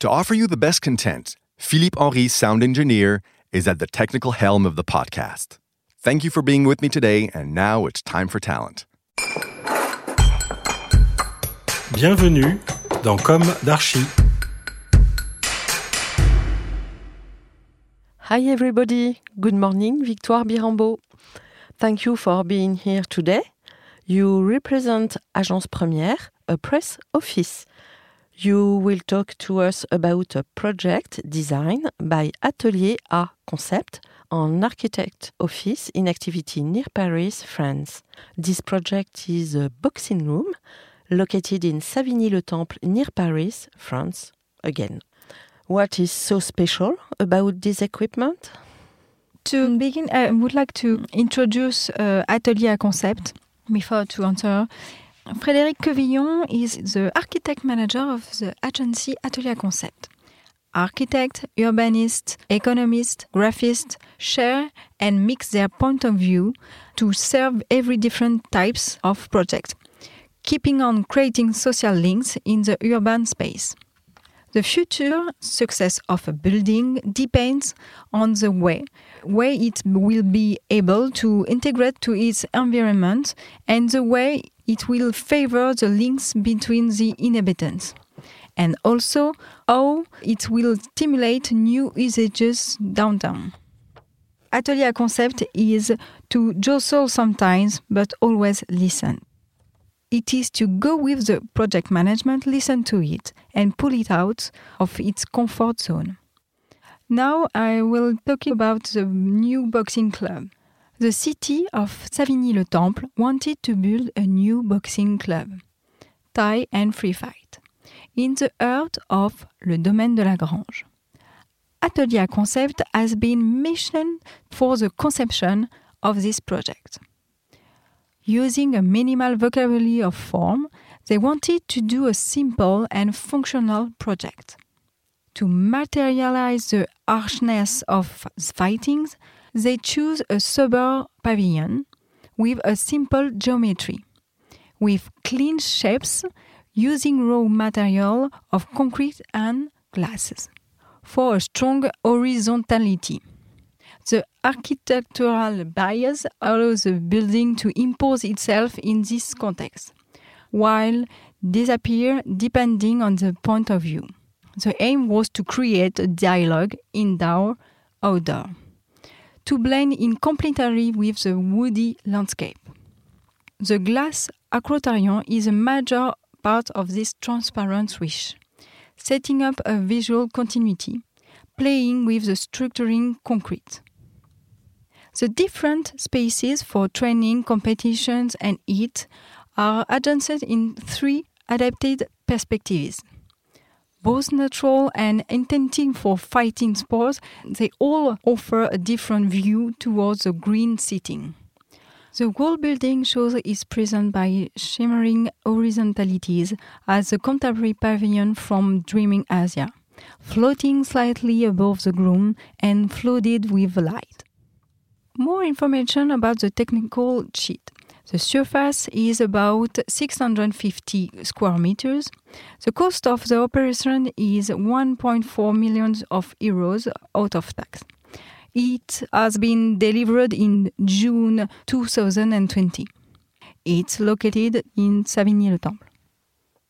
To offer you the best content, Philippe Henri, sound engineer, is at the technical helm of the podcast. Thank you for being with me today, and now it's time for talent. Bienvenue dans Comme d'Archi. Hi everybody, good morning, Victoire Birambeau. Thank you for being here today. You represent Agence Première, a press office. You will talk to us about a project designed by Atelier A Concept, an architect office in activity near Paris, France. This project is a boxing room located in Savigny-le-Temple near Paris, France, again. What is so special about this equipment? To begin, I would like to introduce uh, Atelier A Concept before to answer. Frédéric Quevillon is the architect manager of the agency Atelier Concept. Architect, urbanist, economist, graphist share and mix their point of view to serve every different types of project, keeping on creating social links in the urban space. The future success of a building depends on the way way it will be able to integrate to its environment and the way it will favor the links between the inhabitants and also how it will stimulate new usages downtown. Atelier concept is to jostle sometimes but always listen. It is to go with the project management, listen to it, and pull it out of its comfort zone. Now I will talk about the new boxing club. The city of Savigny-le-Temple wanted to build a new boxing club, Thai and free fight, in the heart of Le Domaine de la Grange. Atelier Concept has been missioned for the conception of this project. Using a minimal vocabulary of form, they wanted to do a simple and functional project. To materialize the harshness of fightings, they choose a sober pavilion with a simple geometry, with clean shapes using raw material of concrete and glasses for a strong horizontality. The architectural bias allows the building to impose itself in this context, while disappear depending on the point of view. The aim was to create a dialogue indoor outdoor, to blend in complementary with the woody landscape. The glass acroterion is a major part of this transparent swish, setting up a visual continuity, playing with the structuring concrete. The different spaces for training, competitions, and eat are adjusted in three adapted perspectives. Both natural and intending for fighting sports, they all offer a different view towards the green setting. The wall building shows is present by shimmering horizontalities as the contemporary pavilion from Dreaming Asia, floating slightly above the ground and flooded with light. More information about the technical sheet. The surface is about 650 square meters. The cost of the operation is 1.4 million of euros out of tax. It has been delivered in June 2020. It's located in Savigny-le-Temple.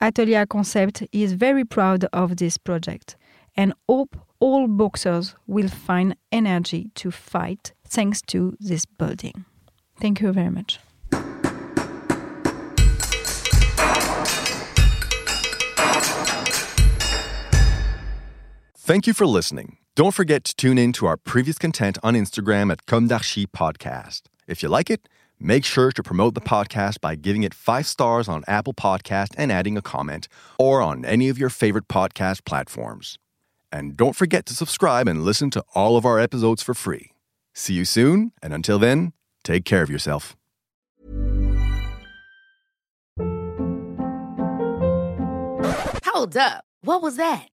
Atelier Concept is very proud of this project and hope all boxers will find energy to fight thanks to this building. Thank you very much. Thank you for listening. Don't forget to tune in to our previous content on Instagram at Comme d'Archi Podcast. If you like it, make sure to promote the podcast by giving it five stars on Apple Podcast and adding a comment, or on any of your favorite podcast platforms. And don't forget to subscribe and listen to all of our episodes for free. See you soon, and until then, take care of yourself. Hold up. What was that?